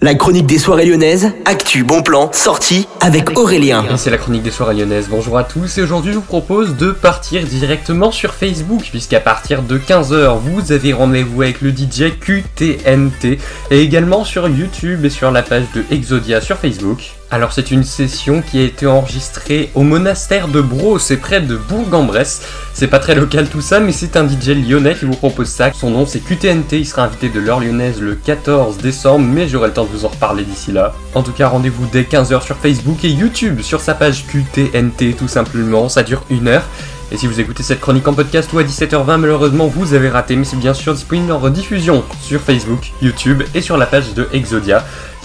La chronique des soirées lyonnaises, actu, bon plan, sortie avec Aurélien. Et c'est la chronique des soirées lyonnaises. Bonjour à tous et aujourd'hui je vous propose de partir directement sur Facebook puisqu'à partir de 15h vous avez rendez-vous avec le DJ QTNT et également sur YouTube et sur la page de Exodia sur Facebook. Alors c'est une session qui a été enregistrée au monastère de Bros, c'est près de Bourg-en-Bresse. C'est pas très local tout ça, mais c'est un DJ lyonnais qui vous propose ça. Son nom c'est QTNT, il sera invité de l'heure lyonnaise le 14 décembre, mais j'aurai le temps de vous en reparler d'ici là. En tout cas, rendez-vous dès 15h sur Facebook et YouTube sur sa page QTNT tout simplement, ça dure une heure. Et si vous écoutez cette chronique en podcast ou à 17h20, malheureusement vous avez raté, mais c'est bien sûr disponible en rediffusion sur Facebook, YouTube et sur la page de Exodia,